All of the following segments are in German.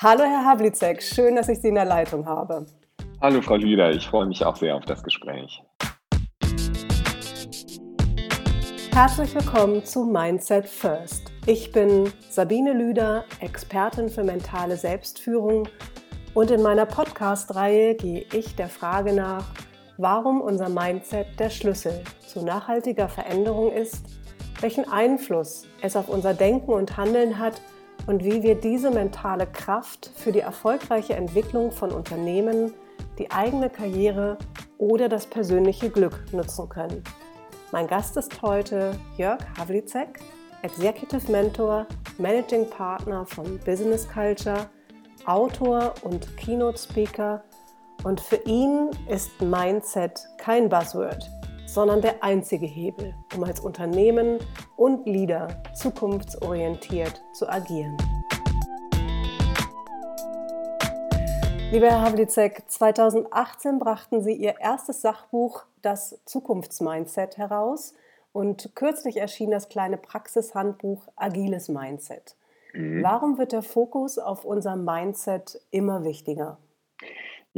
Hallo Herr Havlicek, schön, dass ich Sie in der Leitung habe. Hallo Frau Lüder, ich freue mich auch sehr auf das Gespräch. Herzlich willkommen zu Mindset First. Ich bin Sabine Lüder, Expertin für mentale Selbstführung und in meiner Podcast-Reihe gehe ich der Frage nach, warum unser Mindset der Schlüssel zu nachhaltiger Veränderung ist, welchen Einfluss es auf unser Denken und Handeln hat und wie wir diese mentale Kraft für die erfolgreiche Entwicklung von Unternehmen, die eigene Karriere oder das persönliche Glück nutzen können. Mein Gast ist heute Jörg Havlicek, Executive Mentor, Managing Partner von Business Culture, Autor und Keynote Speaker und für ihn ist Mindset kein Buzzword, sondern der einzige Hebel, um als Unternehmen und Leader zukunftsorientiert zu agieren. Lieber Herr Havlicek, 2018 brachten Sie Ihr erstes Sachbuch Das Zukunftsmindset heraus und kürzlich erschien das kleine Praxishandbuch Agiles Mindset. Mhm. Warum wird der Fokus auf unser Mindset immer wichtiger?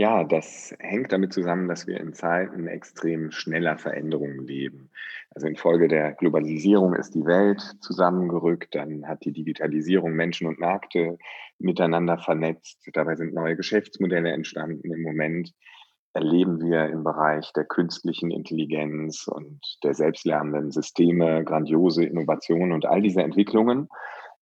Ja, das hängt damit zusammen, dass wir in Zeiten extrem schneller Veränderungen leben. Also infolge der Globalisierung ist die Welt zusammengerückt, dann hat die Digitalisierung Menschen und Märkte miteinander vernetzt. Dabei sind neue Geschäftsmodelle entstanden. Im Moment erleben wir im Bereich der künstlichen Intelligenz und der selbstlernenden Systeme grandiose Innovationen und all diese Entwicklungen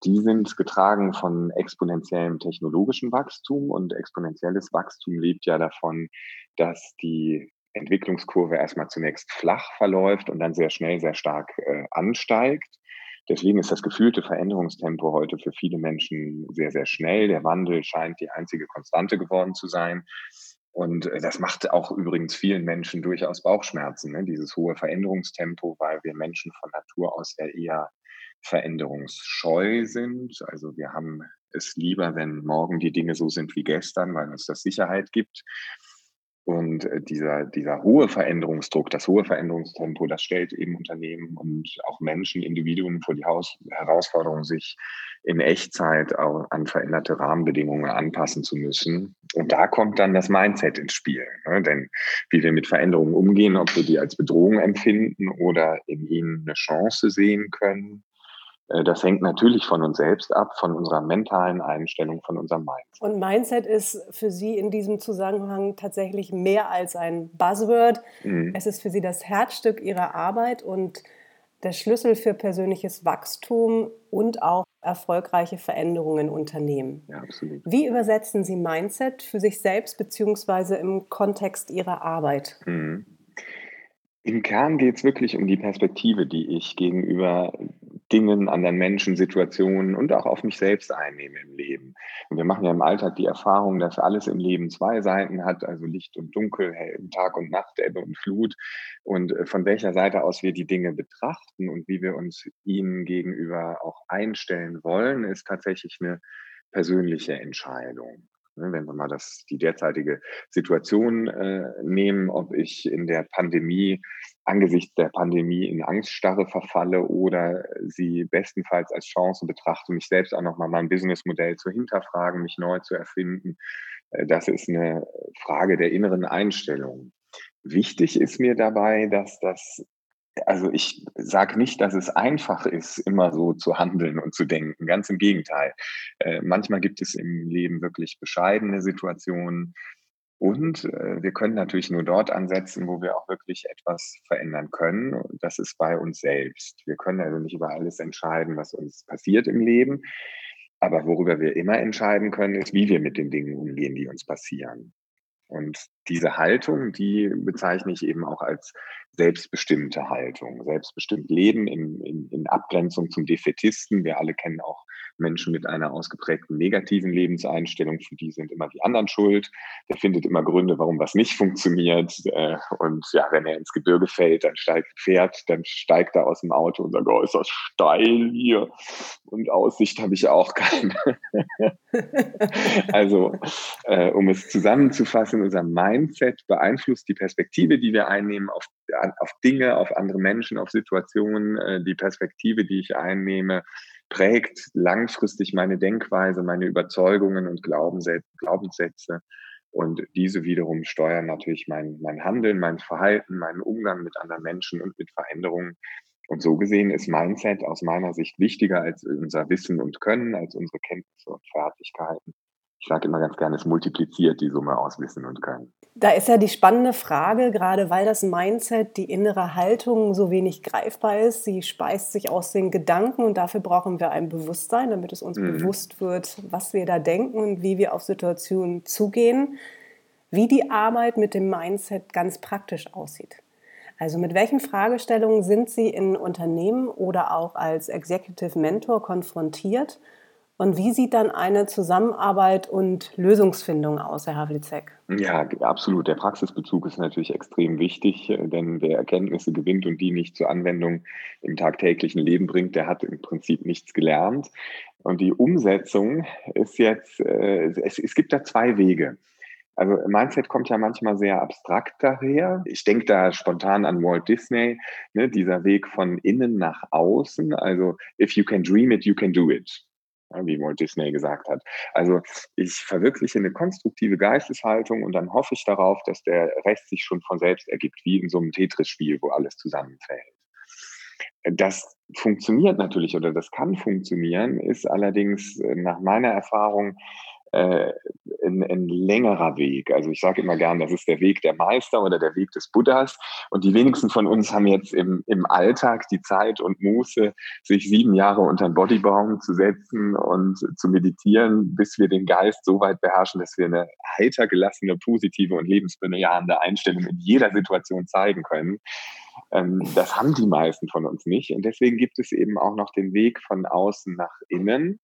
die sind getragen von exponentiellem technologischen Wachstum und exponentielles Wachstum lebt ja davon, dass die Entwicklungskurve erstmal zunächst flach verläuft und dann sehr schnell, sehr stark äh, ansteigt. Deswegen ist das gefühlte Veränderungstempo heute für viele Menschen sehr, sehr schnell. Der Wandel scheint die einzige Konstante geworden zu sein. Und äh, das macht auch übrigens vielen Menschen durchaus Bauchschmerzen, ne? dieses hohe Veränderungstempo, weil wir Menschen von Natur aus ja eher veränderungsscheu sind. Also wir haben es lieber, wenn morgen die Dinge so sind wie gestern, weil uns das Sicherheit gibt. Und äh, dieser, dieser hohe Veränderungsdruck, das hohe Veränderungstempo, das stellt eben Unternehmen und auch Menschen, Individuen vor die Haus Herausforderung, sich in Echtzeit auch an veränderte Rahmenbedingungen anpassen zu müssen. Und da kommt dann das Mindset ins Spiel. Ne? Denn wie wir mit Veränderungen umgehen, ob wir die als Bedrohung empfinden oder in ihnen eine Chance sehen können, das hängt natürlich von uns selbst ab, von unserer mentalen Einstellung, von unserem Mindset. Und Mindset ist für Sie in diesem Zusammenhang tatsächlich mehr als ein Buzzword. Mhm. Es ist für Sie das Herzstück Ihrer Arbeit und der Schlüssel für persönliches Wachstum und auch erfolgreiche Veränderungen in Unternehmen. Ja, absolut. Wie übersetzen Sie Mindset für sich selbst beziehungsweise im Kontext Ihrer Arbeit? Mhm. Im Kern geht es wirklich um die Perspektive, die ich gegenüber Dingen, anderen Menschen, Situationen und auch auf mich selbst einnehme im Leben. Und wir machen ja im Alltag die Erfahrung, dass alles im Leben zwei Seiten hat, also Licht und Dunkel, Tag und Nacht, Ebbe und Flut. Und äh, von welcher Seite aus wir die Dinge betrachten und wie wir uns ihnen gegenüber auch einstellen wollen, ist tatsächlich eine persönliche Entscheidung. Ne, wenn wir mal das, die derzeitige Situation äh, nehmen, ob ich in der Pandemie, angesichts der Pandemie in Angststarre verfalle oder sie bestenfalls als Chance betrachte, mich selbst auch nochmal mein Businessmodell zu hinterfragen, mich neu zu erfinden. Äh, das ist eine Frage der inneren Einstellung. Wichtig ist mir dabei, dass das also ich sage nicht, dass es einfach ist, immer so zu handeln und zu denken. Ganz im Gegenteil. Äh, manchmal gibt es im Leben wirklich bescheidene Situationen. Und äh, wir können natürlich nur dort ansetzen, wo wir auch wirklich etwas verändern können. Das ist bei uns selbst. Wir können also nicht über alles entscheiden, was uns passiert im Leben. Aber worüber wir immer entscheiden können, ist, wie wir mit den Dingen umgehen, die uns passieren. Und diese Haltung, die bezeichne ich eben auch als selbstbestimmte Haltung, selbstbestimmt Leben in, in, in Abgrenzung zum Defetisten. Wir alle kennen auch Menschen mit einer ausgeprägten negativen Lebenseinstellung, für die sind immer die anderen schuld. Der findet immer Gründe, warum was nicht funktioniert. Äh, und ja, wenn er ins Gebirge fällt, dann steigt fährt, dann steigt er aus dem Auto und sagt, oh, ist das steil hier. Und Aussicht habe ich auch keine. also, äh, um es zusammenzufassen, unser Mindset beeinflusst die Perspektive, die wir einnehmen auf, auf Dinge, auf andere Menschen, auf Situationen, äh, die Perspektive, die ich einnehme prägt langfristig meine Denkweise, meine Überzeugungen und Glaubenssätze. Und diese wiederum steuern natürlich mein, mein Handeln, mein Verhalten, meinen Umgang mit anderen Menschen und mit Veränderungen. Und so gesehen ist Mindset aus meiner Sicht wichtiger als unser Wissen und Können, als unsere Kenntnisse und Fertigkeiten ich sage immer ganz gerne, es multipliziert die Summe aus Wissen und Können. Da ist ja die spannende Frage, gerade weil das Mindset, die innere Haltung so wenig greifbar ist. Sie speist sich aus den Gedanken und dafür brauchen wir ein Bewusstsein, damit es uns mhm. bewusst wird, was wir da denken und wie wir auf Situationen zugehen. Wie die Arbeit mit dem Mindset ganz praktisch aussieht. Also mit welchen Fragestellungen sind Sie in Unternehmen oder auch als Executive Mentor konfrontiert und wie sieht dann eine Zusammenarbeit und Lösungsfindung aus, Herr Havlicek? Ja, absolut. Der Praxisbezug ist natürlich extrem wichtig, äh, denn wer Erkenntnisse gewinnt und die nicht zur Anwendung im tagtäglichen Leben bringt, der hat im Prinzip nichts gelernt. Und die Umsetzung ist jetzt, äh, es, es gibt da zwei Wege. Also Mindset kommt ja manchmal sehr abstrakt daher. Ich denke da spontan an Walt Disney, ne, dieser Weg von innen nach außen. Also if you can dream it, you can do it wie Walt Disney gesagt hat. Also ich verwirkliche eine konstruktive Geisteshaltung und dann hoffe ich darauf, dass der Rest sich schon von selbst ergibt, wie in so einem Tetris-Spiel, wo alles zusammenfällt. Das funktioniert natürlich oder das kann funktionieren, ist allerdings äh, nach meiner Erfahrung äh, ein, ein längerer Weg. Also ich sage immer gern, das ist der Weg der Meister oder der Weg des Buddhas. Und die wenigsten von uns haben jetzt im, im Alltag die Zeit und Muße, sich sieben Jahre unter einen Bodybaum zu setzen und zu meditieren, bis wir den Geist so weit beherrschen, dass wir eine heiter gelassene, positive und lebensbejahende Einstellung in jeder Situation zeigen können. Ähm, das haben die meisten von uns nicht. Und deswegen gibt es eben auch noch den Weg von außen nach innen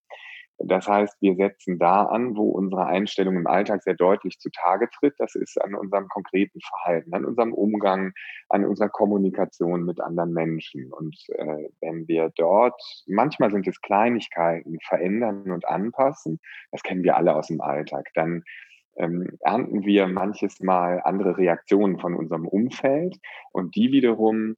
das heißt, wir setzen da an, wo unsere Einstellung im Alltag sehr deutlich zutage tritt. Das ist an unserem konkreten Verhalten, an unserem Umgang, an unserer Kommunikation mit anderen Menschen. Und äh, wenn wir dort, manchmal sind es Kleinigkeiten, verändern und anpassen, das kennen wir alle aus dem Alltag, dann ähm, ernten wir manches Mal andere Reaktionen von unserem Umfeld und die wiederum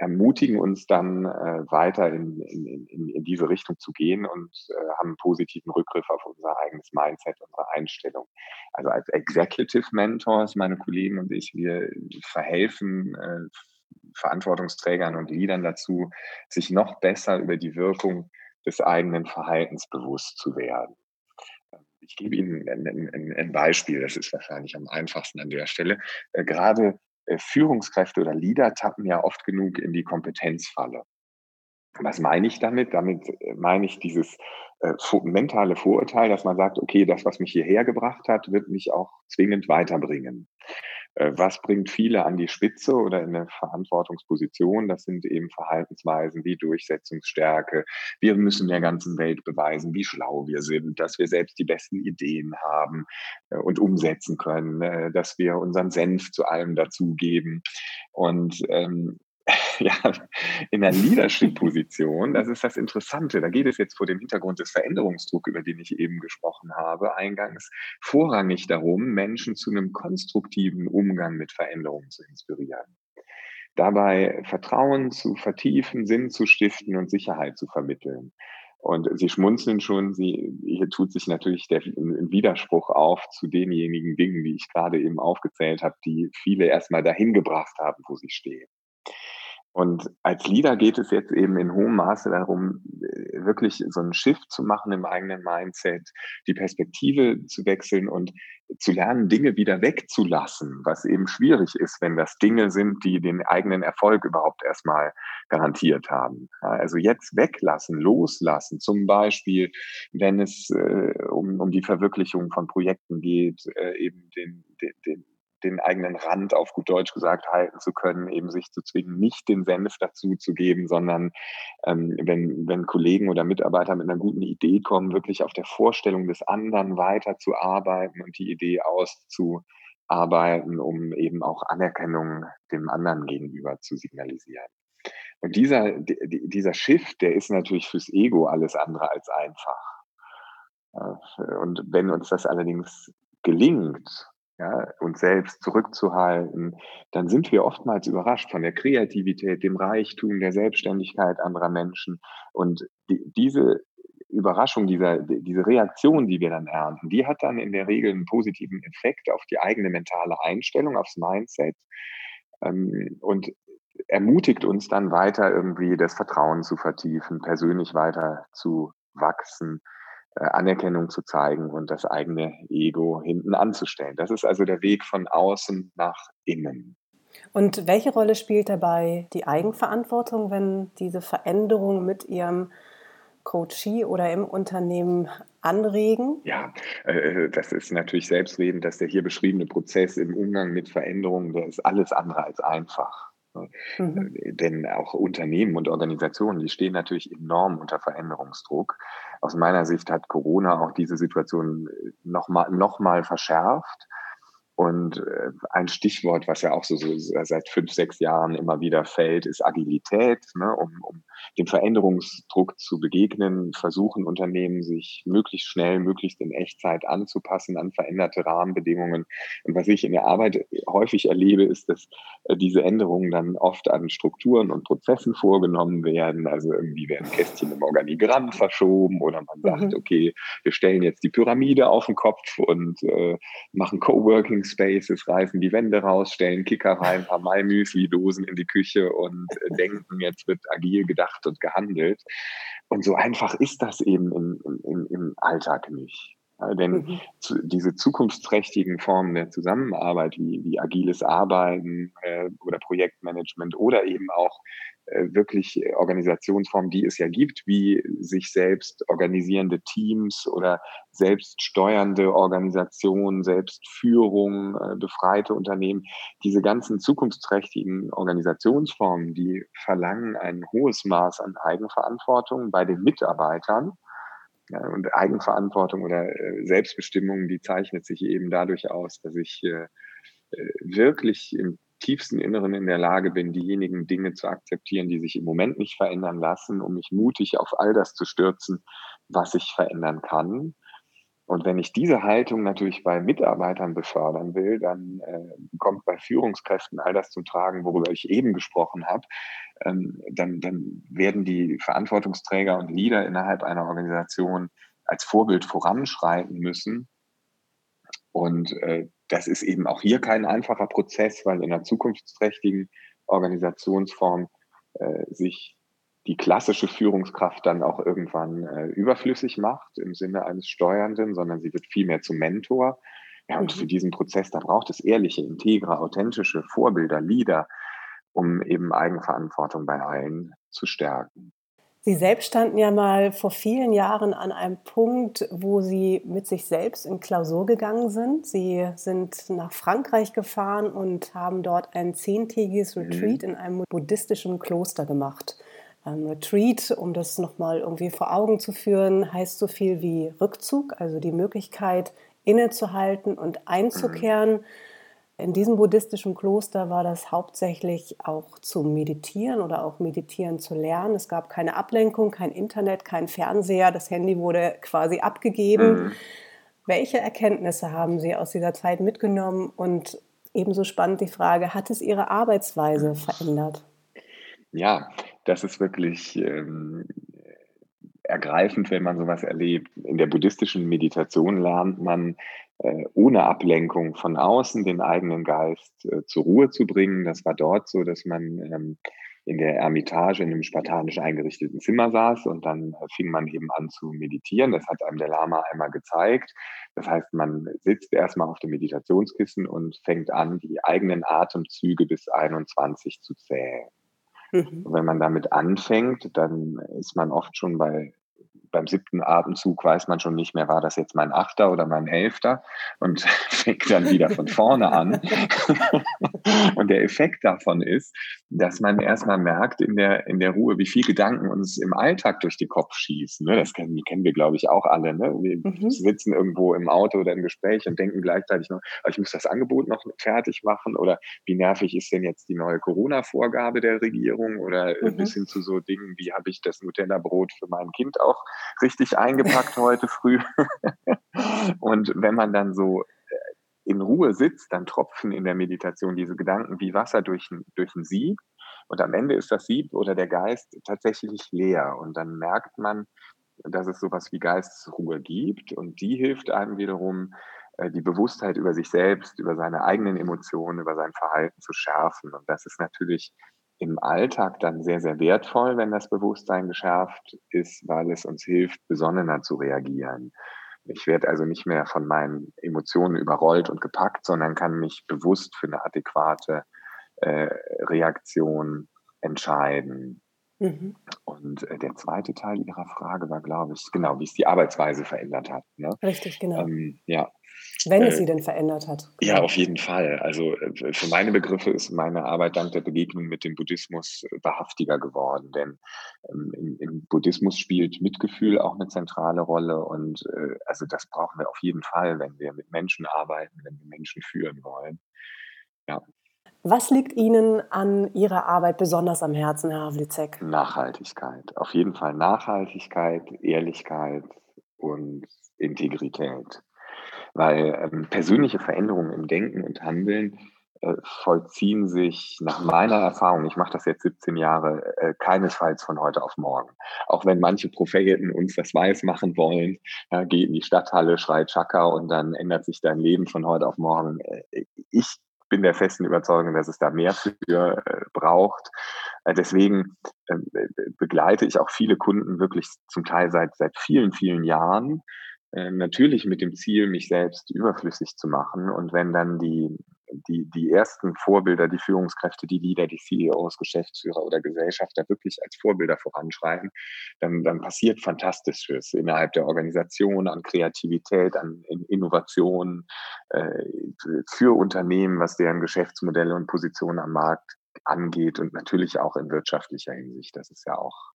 ermutigen uns dann äh, weiter in, in, in, in diese Richtung zu gehen und äh, haben positiven Rückgriff auf unser eigenes Mindset, unsere Einstellung. Also als Executive Mentors, meine Kollegen und ich, wir verhelfen äh, Verantwortungsträgern und Leadern dazu, sich noch besser über die Wirkung des eigenen Verhaltens bewusst zu werden. Ich gebe Ihnen ein, ein, ein Beispiel, das ist wahrscheinlich am einfachsten an der Stelle. Äh, gerade Führungskräfte oder Leader tappen ja oft genug in die Kompetenzfalle. Was meine ich damit? Damit äh, meine ich dieses äh, mentale Vorurteil, dass man sagt, okay, das, was mich hierher gebracht hat, wird mich auch zwingend weiterbringen. Äh, was bringt viele an die Spitze oder in eine Verantwortungsposition? Das sind eben Verhaltensweisen wie Durchsetzungsstärke. Wir müssen der ganzen Welt beweisen, wie schlau wir sind, dass wir selbst die besten Ideen haben äh, und umsetzen können, äh, dass wir unseren Senf zu allem dazugeben. Und ähm, ja, in der Leadership-Position, das ist das Interessante. Da geht es jetzt vor dem Hintergrund des Veränderungsdrucks, über den ich eben gesprochen habe, eingangs vorrangig darum, Menschen zu einem konstruktiven Umgang mit Veränderungen zu inspirieren. Dabei Vertrauen zu vertiefen, Sinn zu stiften und Sicherheit zu vermitteln. Und sie schmunzeln schon, sie, hier tut sich natürlich der Widerspruch auf zu denjenigen Dingen, die ich gerade eben aufgezählt habe, die viele erstmal dahin gebracht haben, wo sie stehen. Und als Leader geht es jetzt eben in hohem Maße darum, äh, wirklich so einen Shift zu machen im eigenen Mindset, die Perspektive zu wechseln und zu lernen, Dinge wieder wegzulassen, was eben schwierig ist, wenn das Dinge sind, die den eigenen Erfolg überhaupt erstmal garantiert haben. Also jetzt weglassen, loslassen, zum Beispiel, wenn es äh, um, um die Verwirklichung von Projekten geht, äh, eben den, den, den den eigenen Rand auf gut Deutsch gesagt halten zu können, eben sich zu zwingen, nicht den Senf dazu zu geben, sondern ähm, wenn, wenn Kollegen oder Mitarbeiter mit einer guten Idee kommen, wirklich auf der Vorstellung des anderen weiterzuarbeiten und die Idee auszuarbeiten, um eben auch Anerkennung dem anderen gegenüber zu signalisieren. Und dieser, dieser Shift, der ist natürlich fürs Ego alles andere als einfach. Und wenn uns das allerdings gelingt, ja, uns selbst zurückzuhalten, dann sind wir oftmals überrascht von der Kreativität, dem Reichtum, der Selbstständigkeit anderer Menschen. Und die, diese Überraschung, dieser, diese Reaktion, die wir dann ernten, die hat dann in der Regel einen positiven Effekt auf die eigene mentale Einstellung, aufs Mindset ähm, und ermutigt uns dann weiter irgendwie das Vertrauen zu vertiefen, persönlich weiter zu wachsen Anerkennung zu zeigen und das eigene Ego hinten anzustellen. Das ist also der Weg von außen nach innen. Und welche Rolle spielt dabei die Eigenverantwortung, wenn diese Veränderungen mit Ihrem Coachie oder im Unternehmen anregen? Ja, äh, das ist natürlich selbstredend, dass der hier beschriebene Prozess im Umgang mit Veränderungen, der ist alles andere als einfach. Mhm. Äh, denn auch Unternehmen und Organisationen, die stehen natürlich enorm unter Veränderungsdruck. Aus meiner Sicht hat Corona auch diese Situation nochmal noch mal verschärft. Und äh, ein Stichwort, was ja auch so, so, seit fünf, sechs Jahren immer wieder fällt, ist Agilität. Ne? Um, um dem Veränderungsdruck zu begegnen, versuchen Unternehmen, sich möglichst schnell, möglichst in Echtzeit anzupassen an veränderte Rahmenbedingungen. Und was ich in der Arbeit häufig erlebe, ist, dass äh, diese Änderungen dann oft an Strukturen und Prozessen vorgenommen werden. Also irgendwie werden Kästchen im Organigramm verschoben oder man sagt, mhm. okay, wir stellen jetzt die Pyramide auf den Kopf und äh, machen Coworking Spaces, reißen die Wände raus, stellen Kicker rein, ein paar Mai-Müsli-Dosen in die Küche und äh, denken, jetzt wird agil gedacht und gehandelt. Und so einfach ist das eben im, im, im Alltag nicht. Ja, denn mhm. zu, diese zukunftsträchtigen Formen der Zusammenarbeit, wie, wie agiles Arbeiten äh, oder Projektmanagement oder eben auch äh, wirklich Organisationsformen, die es ja gibt, wie sich selbst organisierende Teams oder selbststeuernde Organisationen, Selbstführung, äh, befreite Unternehmen. Diese ganzen zukunftsträchtigen Organisationsformen, die verlangen ein hohes Maß an Eigenverantwortung bei den Mitarbeitern. Ja, und Eigenverantwortung oder äh, Selbstbestimmung, die zeichnet sich eben dadurch aus, dass ich wirklich im tiefsten Inneren in der Lage bin, diejenigen Dinge zu akzeptieren, die sich im Moment nicht verändern lassen, um mich mutig auf all das zu stürzen, was ich verändern kann. Und wenn ich diese Haltung natürlich bei Mitarbeitern befördern will, dann äh, kommt bei Führungskräften all das zum Tragen, worüber ich eben gesprochen habe. Ähm, dann, dann werden die Verantwortungsträger und Leader innerhalb einer Organisation als Vorbild voranschreiten müssen. Und äh, das ist eben auch hier kein einfacher Prozess, weil in einer zukunftsträchtigen Organisationsform äh, sich die klassische Führungskraft dann auch irgendwann äh, überflüssig macht im Sinne eines Steuernden, sondern sie wird vielmehr zum Mentor. Ja, und für mhm. diesen Prozess, da braucht es ehrliche, integre, authentische Vorbilder, Leader, um eben Eigenverantwortung bei allen zu stärken. Sie selbst standen ja mal vor vielen Jahren an einem Punkt, wo Sie mit sich selbst in Klausur gegangen sind. Sie sind nach Frankreich gefahren und haben dort ein zehntägiges mhm. Retreat in einem buddhistischen Kloster gemacht. Ein Retreat, um das nochmal irgendwie vor Augen zu führen, heißt so viel wie Rückzug, also die Möglichkeit innezuhalten und einzukehren. Mhm in diesem buddhistischen Kloster war das hauptsächlich auch zu meditieren oder auch meditieren zu lernen. Es gab keine Ablenkung, kein Internet, kein Fernseher. Das Handy wurde quasi abgegeben. Mhm. Welche Erkenntnisse haben Sie aus dieser Zeit mitgenommen? Und ebenso spannend die Frage, hat es Ihre Arbeitsweise verändert? Ja, das ist wirklich ähm, ergreifend, wenn man sowas erlebt. In der buddhistischen Meditation lernt man äh, ohne Ablenkung von außen den eigenen Geist äh, zur Ruhe zu bringen. Das war dort so, dass man ähm, in der Ermitage in einem spartanisch eingerichteten Zimmer saß und dann äh, fing man eben an zu meditieren. Das hat einem der Lama einmal gezeigt. Das heißt, man sitzt erstmal auf dem Meditationskissen und fängt an, die eigenen Atemzüge bis 21 zu zählen. Mhm. Wenn man damit anfängt, dann ist man oft schon bei beim siebten Abendzug weiß man schon nicht mehr, war das jetzt mein achter oder mein elfter und fängt dann wieder von vorne an. und der Effekt davon ist, dass man erstmal merkt in der, in der Ruhe, wie viel Gedanken uns im Alltag durch den Kopf schießen. Ne? Das kennen, kennen wir, glaube ich, auch alle. Ne? Wir mhm. sitzen irgendwo im Auto oder im Gespräch und denken gleichzeitig noch, ich muss das Angebot noch fertig machen oder wie nervig ist denn jetzt die neue Corona-Vorgabe der Regierung oder mhm. bis hin zu so Dingen, wie habe ich das Nutella-Brot für mein Kind auch richtig eingepackt heute früh. und wenn man dann so äh, in Ruhe sitzt, dann tropfen in der Meditation diese Gedanken wie Wasser durch, durch ein Sieb. Und am Ende ist das Sieb oder der Geist tatsächlich leer. Und dann merkt man, dass es sowas wie Geistesruhe gibt. Und die hilft einem wiederum, äh, die Bewusstheit über sich selbst, über seine eigenen Emotionen, über sein Verhalten zu schärfen. Und das ist natürlich im Alltag dann sehr, sehr wertvoll, wenn das Bewusstsein geschärft ist, weil es uns hilft, besonnener zu reagieren. Ich werde also nicht mehr von meinen Emotionen überrollt und gepackt, sondern kann mich bewusst für eine adäquate äh, Reaktion entscheiden. Mhm. Und äh, der zweite Teil Ihrer Frage war, glaube ich, genau, wie es die Arbeitsweise verändert hat. Ne? Richtig, genau. Ähm, ja, wenn es äh, sie denn verändert hat. Ja, auf jeden Fall. Also äh, für meine Begriffe ist meine Arbeit dank der Begegnung mit dem Buddhismus äh, wahrhaftiger geworden. Denn ähm, im, Buddhismus spielt Mitgefühl auch eine zentrale Rolle. Und also das brauchen wir auf jeden Fall, wenn wir mit Menschen arbeiten, wenn wir Menschen führen wollen. Ja. Was liegt Ihnen an Ihrer Arbeit besonders am Herzen, Herr Havlicek? Nachhaltigkeit. Auf jeden Fall Nachhaltigkeit, Ehrlichkeit und Integrität weil ähm, persönliche Veränderungen im Denken und Handeln äh, vollziehen sich nach meiner Erfahrung, ich mache das jetzt 17 Jahre, äh, keinesfalls von heute auf morgen. Auch wenn manche Propheten uns das weiß machen wollen, ja, geh in die Stadthalle, schrei Chaka und dann ändert sich dein Leben von heute auf morgen. Äh, ich bin der festen Überzeugung, dass es da mehr für äh, braucht. Äh, deswegen ähm, begleite ich auch viele Kunden wirklich zum Teil seit, seit vielen, vielen Jahren äh, natürlich mit dem Ziel, mich selbst überflüssig zu machen. Und wenn dann die, die, die ersten Vorbilder, die Führungskräfte, die Leader, die CEOs, Geschäftsführer oder Gesellschafter wirklich als Vorbilder voranschreiten, dann, dann passiert Fantastisches innerhalb der Organisation an Kreativität, an Innovation äh, für Unternehmen, was deren Geschäftsmodelle und Positionen am Markt angeht und natürlich auch in wirtschaftlicher Hinsicht. Das ist ja auch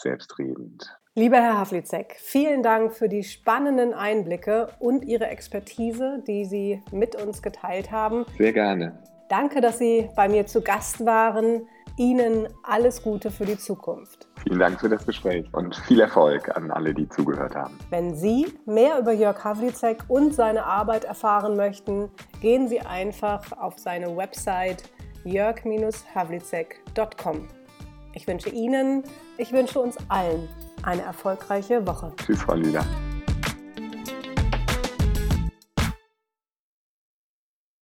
selbstredend. Lieber Herr Havlicek, vielen Dank für die spannenden Einblicke und Ihre Expertise, die Sie mit uns geteilt haben. Sehr gerne. Danke, dass Sie bei mir zu Gast waren. Ihnen alles Gute für die Zukunft. Vielen Dank für das Gespräch und viel Erfolg an alle, die zugehört haben. Wenn Sie mehr über Jörg Havlicek und seine Arbeit erfahren möchten, gehen Sie einfach auf seine Website jörg-havlicek.com. Ich wünsche Ihnen, ich wünsche uns allen eine erfolgreiche Woche. Tschüss, Frau Lüder.